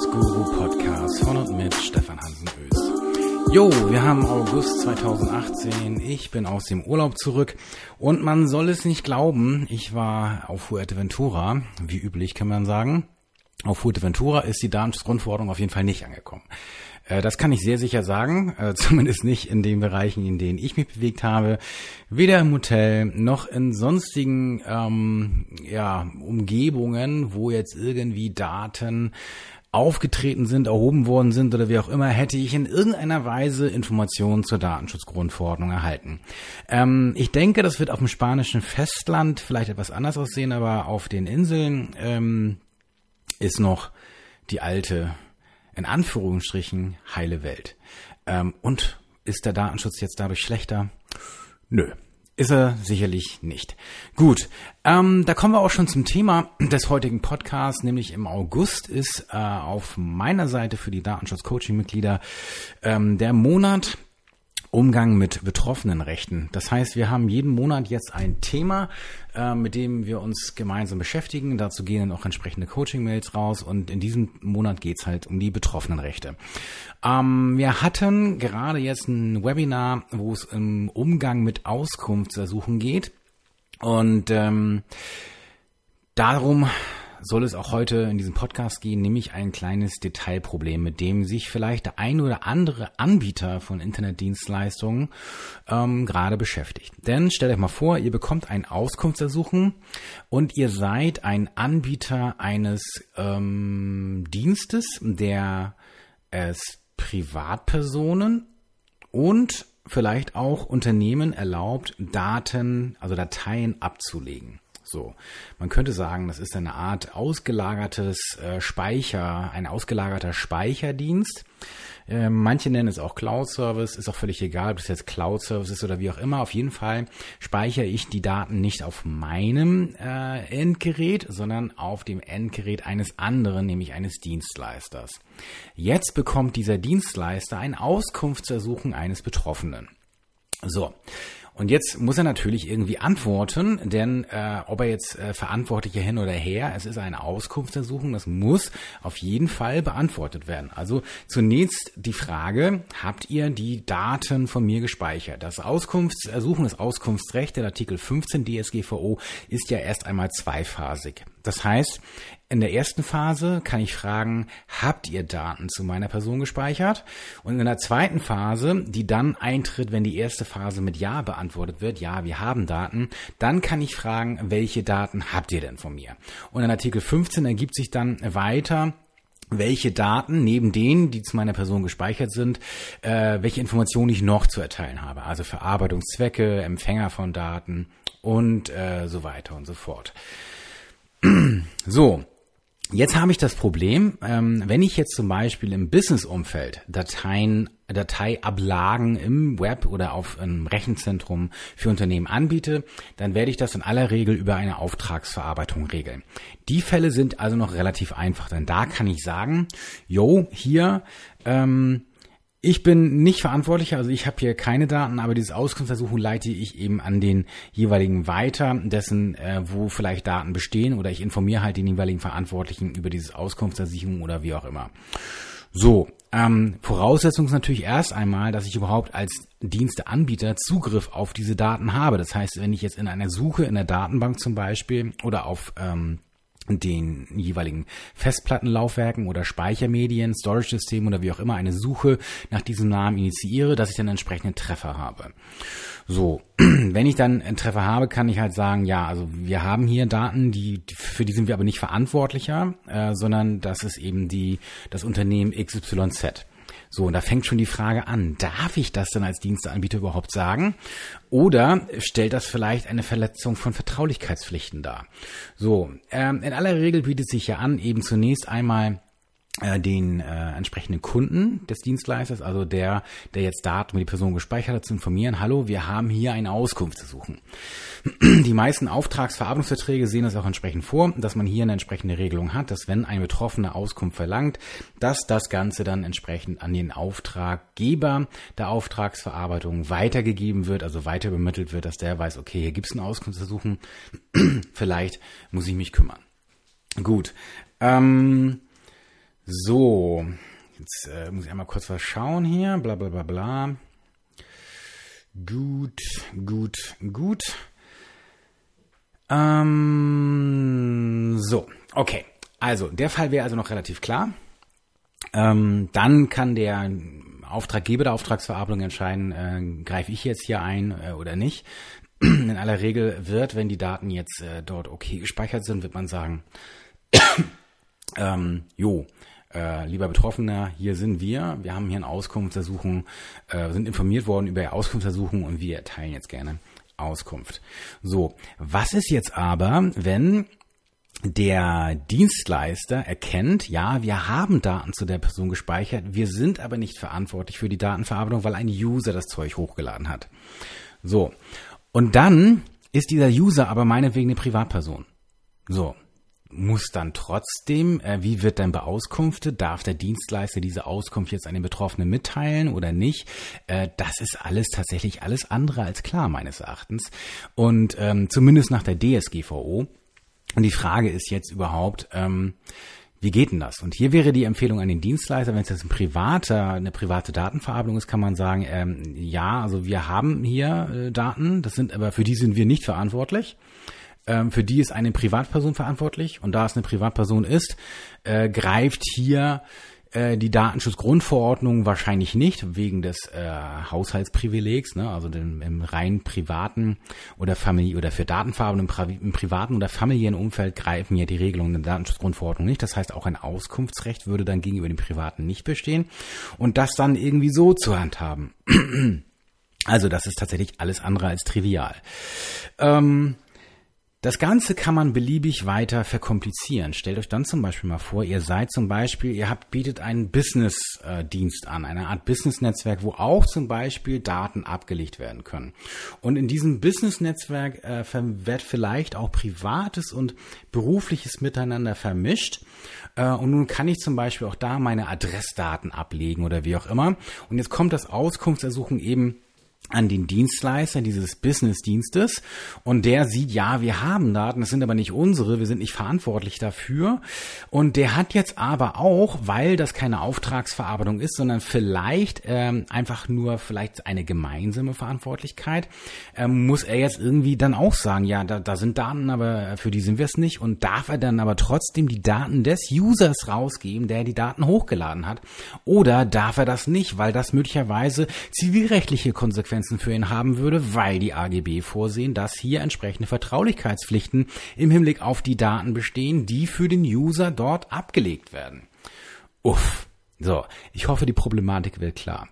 Datenschutzguru Podcast von und mit Stefan Hansen. Jo, wir haben August 2018. Ich bin aus dem Urlaub zurück und man soll es nicht glauben, ich war auf Fuerteventura, wie üblich kann man sagen. Auf Fuerteventura ist die Datenschutzgrundverordnung auf jeden Fall nicht angekommen. Äh, das kann ich sehr sicher sagen, äh, zumindest nicht in den Bereichen, in denen ich mich bewegt habe. Weder im Hotel noch in sonstigen ähm, ja, Umgebungen, wo jetzt irgendwie Daten aufgetreten sind, erhoben worden sind oder wie auch immer, hätte ich in irgendeiner Weise Informationen zur Datenschutzgrundverordnung erhalten. Ähm, ich denke, das wird auf dem spanischen Festland vielleicht etwas anders aussehen, aber auf den Inseln ähm, ist noch die alte in Anführungsstrichen heile Welt. Ähm, und ist der Datenschutz jetzt dadurch schlechter? Nö. Ist er sicherlich nicht. Gut, ähm, da kommen wir auch schon zum Thema des heutigen Podcasts, nämlich im August ist äh, auf meiner Seite für die Datenschutz-Coaching-Mitglieder ähm, der Monat Umgang mit betroffenen Rechten. Das heißt, wir haben jeden Monat jetzt ein Thema, äh, mit dem wir uns gemeinsam beschäftigen. Dazu gehen dann auch entsprechende Coaching-Mails raus und in diesem Monat geht's halt um die betroffenen Rechte. Ähm, wir hatten gerade jetzt ein Webinar, wo es im Umgang mit Auskunftsersuchen geht und ähm, darum soll es auch heute in diesem Podcast gehen, nämlich ein kleines Detailproblem, mit dem sich vielleicht der ein oder andere Anbieter von Internetdienstleistungen ähm, gerade beschäftigt. Denn stellt euch mal vor, ihr bekommt ein Auskunftsersuchen und ihr seid ein Anbieter eines ähm, Dienstes, der es Privatpersonen und vielleicht auch Unternehmen erlaubt, Daten, also Dateien abzulegen. So, man könnte sagen, das ist eine Art ausgelagertes äh, Speicher, ein ausgelagerter Speicherdienst. Äh, manche nennen es auch Cloud Service, ist auch völlig egal, ob es jetzt Cloud Service ist oder wie auch immer. Auf jeden Fall speichere ich die Daten nicht auf meinem äh, Endgerät, sondern auf dem Endgerät eines anderen, nämlich eines Dienstleisters. Jetzt bekommt dieser Dienstleister ein Auskunftsersuchen eines Betroffenen. So. Und jetzt muss er natürlich irgendwie antworten, denn äh, ob er jetzt äh, verantwortlicher hin oder her, es ist eine Auskunftsersuchung, das muss auf jeden Fall beantwortet werden. Also zunächst die Frage, habt ihr die Daten von mir gespeichert? Das Auskunftsersuchen, das Auskunftsrecht, der Artikel 15 DSGVO ist ja erst einmal zweiphasig. Das heißt, in der ersten Phase kann ich fragen, habt ihr Daten zu meiner Person gespeichert? Und in der zweiten Phase, die dann eintritt, wenn die erste Phase mit Ja beantwortet wird, ja, wir haben Daten, dann kann ich fragen, welche Daten habt ihr denn von mir? Und in Artikel 15 ergibt sich dann weiter, welche Daten neben denen, die zu meiner Person gespeichert sind, äh, welche Informationen ich noch zu erteilen habe. Also Verarbeitungszwecke, Empfänger von Daten und äh, so weiter und so fort. So, Jetzt habe ich das Problem, ähm, wenn ich jetzt zum Beispiel im Business-Umfeld Dateien, Dateiablagen im Web oder auf einem Rechenzentrum für Unternehmen anbiete, dann werde ich das in aller Regel über eine Auftragsverarbeitung regeln. Die Fälle sind also noch relativ einfach, denn da kann ich sagen, yo, hier ähm, ich bin nicht verantwortlicher, also ich habe hier keine Daten, aber dieses Auskunftsersuchen leite ich eben an den jeweiligen weiter, dessen, äh, wo vielleicht Daten bestehen oder ich informiere halt den jeweiligen Verantwortlichen über dieses Auskunftsersuchen oder wie auch immer. So, ähm, Voraussetzung ist natürlich erst einmal, dass ich überhaupt als Diensteanbieter Zugriff auf diese Daten habe. Das heißt, wenn ich jetzt in einer Suche in der Datenbank zum Beispiel oder auf ähm, den jeweiligen Festplattenlaufwerken oder Speichermedien, Storage-Systemen oder wie auch immer eine Suche nach diesem Namen initiiere, dass ich dann entsprechenden Treffer habe. So, wenn ich dann einen Treffer habe, kann ich halt sagen, ja, also wir haben hier Daten, die für die sind wir aber nicht verantwortlicher, äh, sondern das ist eben die das Unternehmen XYZ. So, und da fängt schon die Frage an, darf ich das denn als Diensteanbieter überhaupt sagen? Oder stellt das vielleicht eine Verletzung von Vertraulichkeitspflichten dar? So, ähm, in aller Regel bietet sich ja an, eben zunächst einmal den äh, entsprechenden Kunden des Dienstleisters, also der, der jetzt Daten über die Person gespeichert hat, zu informieren, hallo, wir haben hier eine Auskunft zu suchen. Die meisten Auftragsverarbeitungsverträge sehen es auch entsprechend vor, dass man hier eine entsprechende Regelung hat, dass wenn ein Betroffener Auskunft verlangt, dass das Ganze dann entsprechend an den Auftraggeber der Auftragsverarbeitung weitergegeben wird, also weiter übermittelt wird, dass der weiß, okay, hier gibt es eine Auskunft zu suchen, vielleicht muss ich mich kümmern. Gut. Ähm, So, jetzt äh, muss ich einmal kurz was schauen hier. Bla bla bla bla. Gut, gut, gut. Ähm, so, okay. Also, der Fall wäre also noch relativ klar. Ähm, dann kann der Auftraggeber der Auftragsverarbeitung entscheiden, äh, greife ich jetzt hier ein äh, oder nicht. In aller Regel wird, wenn die Daten jetzt äh, dort okay gespeichert sind, wird man sagen, ähm, jo, äh, lieber Betroffener, hier sind wir, wir haben hier eine Auskunftsersuchung, äh, sind informiert worden über die Auskunftsersuchung und wir erteilen jetzt gerne Auskunft. So, was ist jetzt aber, wenn der Dienstleister erkennt, ja, wir haben Daten zu der Person gespeichert, wir sind aber nicht verantwortlich für die Datenverarbeitung, weil ein User das Zeug hochgeladen hat. So. Und dann ist dieser User aber meinetwegen eine Privatperson. So. Muss dann trotzdem, äh, wie wird dann beauskunftet? Darf der Dienstleister diese Auskunft jetzt an den Betroffenen mitteilen oder nicht? Äh, das ist alles tatsächlich alles andere als klar, meines Erachtens. Und ähm, zumindest nach der DSGVO und die Frage ist jetzt überhaupt, ähm, wie geht denn das? Und hier wäre die Empfehlung an den Dienstleister, wenn es jetzt ein privater, eine private Datenverarbeitung ist, kann man sagen, ähm, ja, also wir haben hier äh, Daten, das sind aber für die sind wir nicht verantwortlich. Ähm, für die ist eine Privatperson verantwortlich und da es eine Privatperson ist, äh, greift hier äh, die Datenschutzgrundverordnung wahrscheinlich nicht, wegen des äh, Haushaltsprivilegs, ne? also dem, im rein privaten oder Familie oder für Datenfarben im, im, privaten oder familiären Umfeld greifen ja die Regelungen der Datenschutzgrundverordnung nicht. Das heißt, auch ein Auskunftsrecht würde dann gegenüber dem Privaten nicht bestehen. Und das dann irgendwie so zu handhaben. Also das ist tatsächlich alles andere als trivial. Ähm, das Ganze kann man beliebig weiter verkomplizieren. Stellt euch dann zum Beispiel mal vor, ihr seid zum Beispiel, ihr habt, bietet einen Business-Dienst an, eine Art Business-Netzwerk, wo auch zum Beispiel Daten abgelegt werden können. Und in diesem Business-Netzwerk äh, wird vielleicht auch privates und berufliches miteinander vermischt. Äh, und nun kann ich zum Beispiel auch da meine Adressdaten ablegen oder wie auch immer. Und jetzt kommt das Auskunftsersuchen eben an den Dienstleister dieses Business-Dienstes. Und der sieht, ja, wir haben Daten, das sind aber nicht unsere, wir sind nicht verantwortlich dafür. Und der hat jetzt aber auch, weil das keine Auftragsverarbeitung ist, sondern vielleicht ähm, einfach nur vielleicht eine gemeinsame Verantwortlichkeit, ähm, muss er jetzt irgendwie dann auch sagen, ja, da, da sind Daten, aber für die sind wir es nicht. Und darf er dann aber trotzdem die Daten des Users rausgeben, der die Daten hochgeladen hat? Oder darf er das nicht, weil das möglicherweise zivilrechtliche Konsequenzen Konsequenzen für ihn haben würde, weil die AGB vorsehen, dass hier entsprechende Vertraulichkeitspflichten im Hinblick auf die Daten bestehen, die für den User dort abgelegt werden. Uff. So, ich hoffe, die Problematik wird klar.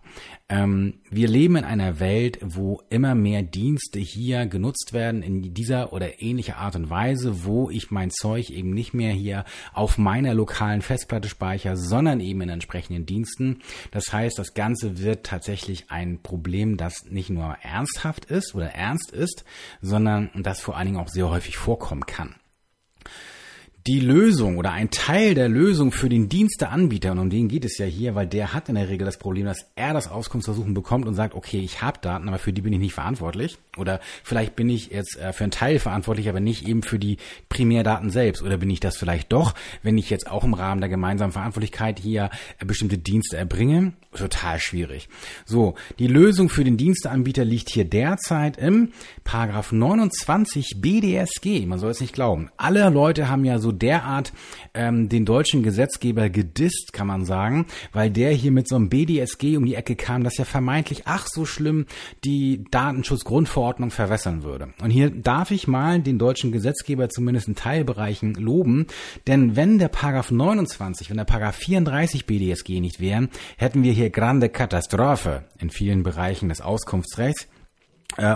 Ähm, wir leben in einer Welt, wo immer mehr Dienste hier genutzt werden in dieser oder ähnlicher Art und Weise, wo ich mein Zeug eben nicht mehr hier auf meiner lokalen Festplatte speichere, sondern eben in entsprechenden Diensten. Das heißt, das Ganze wird tatsächlich ein Problem, das nicht nur ernsthaft ist oder ernst ist, sondern das vor allen Dingen auch sehr häufig vorkommen kann die Lösung oder ein Teil der Lösung für den Diensteanbieter, und um den geht es ja hier, weil der hat in der Regel das Problem, dass er das Auskunftsversuchen bekommt und sagt, okay, ich habe Daten, aber für die bin ich nicht verantwortlich. Oder vielleicht bin ich jetzt äh, für einen Teil verantwortlich, aber nicht eben für die Primärdaten selbst. Oder bin ich das vielleicht doch, wenn ich jetzt auch im Rahmen der gemeinsamen Verantwortlichkeit hier äh, bestimmte Dienste erbringe? Total schwierig. So, die Lösung für den Diensteanbieter liegt hier derzeit im Paragraph 29 BDSG. Man soll es nicht glauben. Alle Leute haben ja so derart ähm, den deutschen Gesetzgeber gedisst, kann man sagen, weil der hier mit so einem BDSG um die Ecke kam, das ja vermeintlich ach so schlimm die Datenschutzgrundverordnung verwässern würde. Und hier darf ich mal den deutschen Gesetzgeber zumindest in Teilbereichen loben, denn wenn der Paragraph 29, wenn der Paragraph 34 BDSG nicht wären, hätten wir hier grande Katastrophe in vielen Bereichen des Auskunftsrechts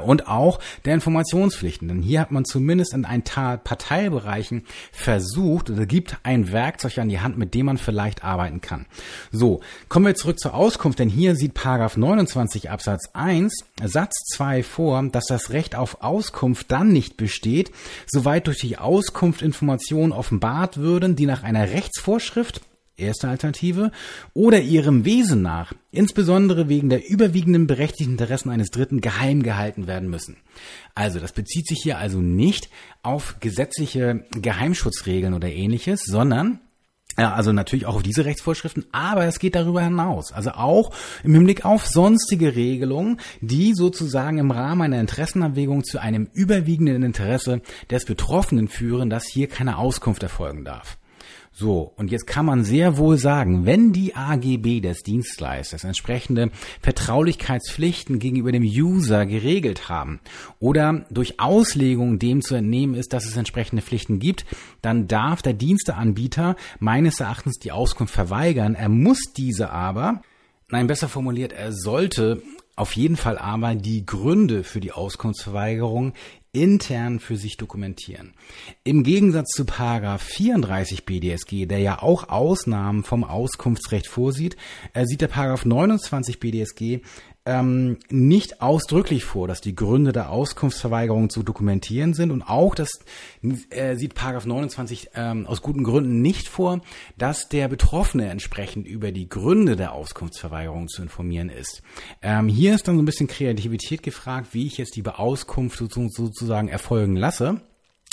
und auch der Informationspflichten. Denn hier hat man zumindest in ein paar Teilbereichen versucht oder gibt ein Werkzeug an die Hand, mit dem man vielleicht arbeiten kann. So, kommen wir zurück zur Auskunft, denn hier sieht Paragraph 29 Absatz 1 Satz 2 vor, dass das Recht auf Auskunft dann nicht besteht, soweit durch die Auskunft Informationen offenbart würden, die nach einer Rechtsvorschrift erste Alternative, oder ihrem Wesen nach, insbesondere wegen der überwiegenden berechtigten Interessen eines Dritten, geheim gehalten werden müssen. Also, das bezieht sich hier also nicht auf gesetzliche Geheimschutzregeln oder ähnliches, sondern Ja, also natürlich auch auf diese Rechtsvorschriften, aber es geht darüber hinaus. Also auch im Hinblick auf sonstige Regelungen, die sozusagen im Rahmen einer Interessenabwägung zu einem überwiegenden Interesse des Betroffenen führen, dass hier keine Auskunft erfolgen darf. So, und jetzt kann man sehr wohl sagen, wenn die AGB des Dienstleisters entsprechende Vertraulichkeitspflichten gegenüber dem User geregelt haben oder durch Auslegung dem zu entnehmen ist, dass es entsprechende Pflichten gibt, dann darf der Diensteanbieter meines Erachtens die Auskunft verweigern. Er muss diese aber Nein, besser formuliert, er sollte auf jeden Fall aber die Gründe für die Auskunftsverweigerung intern für sich dokumentieren. Im Gegensatz zu Paragraph 34 BDSG, der ja auch Ausnahmen vom Auskunftsrecht vorsieht, äh, sieht der Paragraph 29 BDSG ähm, nicht ausdrücklich vor, dass die Gründe der Auskunftsverweigerung zu dokumentieren sind und auch das äh, sieht Paragraph 29 ähm, aus guten Gründen nicht vor, dass der Betroffene entsprechend über die Gründe der Auskunftsverweigerung zu informieren ist. Ähm, hier ist dann so ein bisschen Kreativität gefragt, wie ich jetzt die Beauskunft sozusagen erfolgen lasse.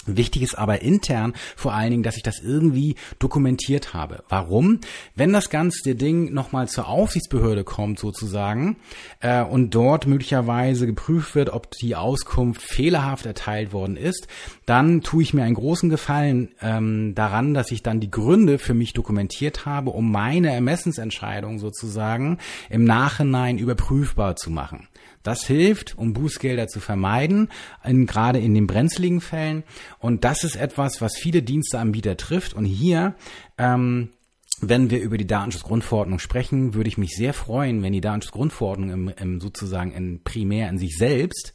Wichtig ist aber intern vor allen Dingen, dass ich das irgendwie dokumentiert habe. Warum? Wenn das ganze Ding nochmal zur Aufsichtsbehörde kommt sozusagen äh, und dort möglicherweise geprüft wird, ob die Auskunft fehlerhaft erteilt worden ist, dann tue ich mir einen großen Gefallen ähm, daran, dass ich dann die Gründe für mich dokumentiert habe, um meine Ermessensentscheidung sozusagen im Nachhinein überprüfbar zu machen. Das hilft, um Bußgelder zu vermeiden, in, gerade in den brenzligen Fällen. Und das ist etwas, was viele Diensteanbieter trifft. Und hier ähm, wenn wir über die Datenschutzgrundverordnung sprechen, würde ich mich sehr freuen, wenn die Datenschutzgrundverordnung im, im sozusagen in primär in sich selbst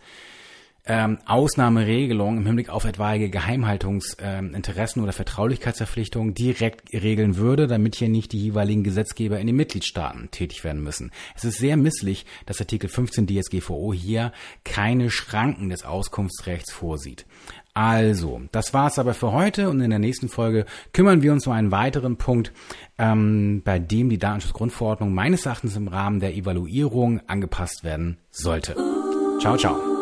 ähm, Ausnahmeregelungen im Hinblick auf etwaige Geheimhaltungsinteressen ähm, oder Vertraulichkeitsverpflichtungen direkt regeln würde, damit hier nicht die jeweiligen Gesetzgeber in den Mitgliedstaaten tätig werden müssen. Es ist sehr misslich, dass Artikel 15 DSGVO hier keine Schranken des Auskunftsrechts vorsieht. Also, das war's aber für heute und in der nächsten Folge kümmern wir uns um einen weiteren Punkt, ähm, bei dem die Datenschutzgrundverordnung meines Erachtens im Rahmen der Evaluierung angepasst werden sollte. Ciao, ciao.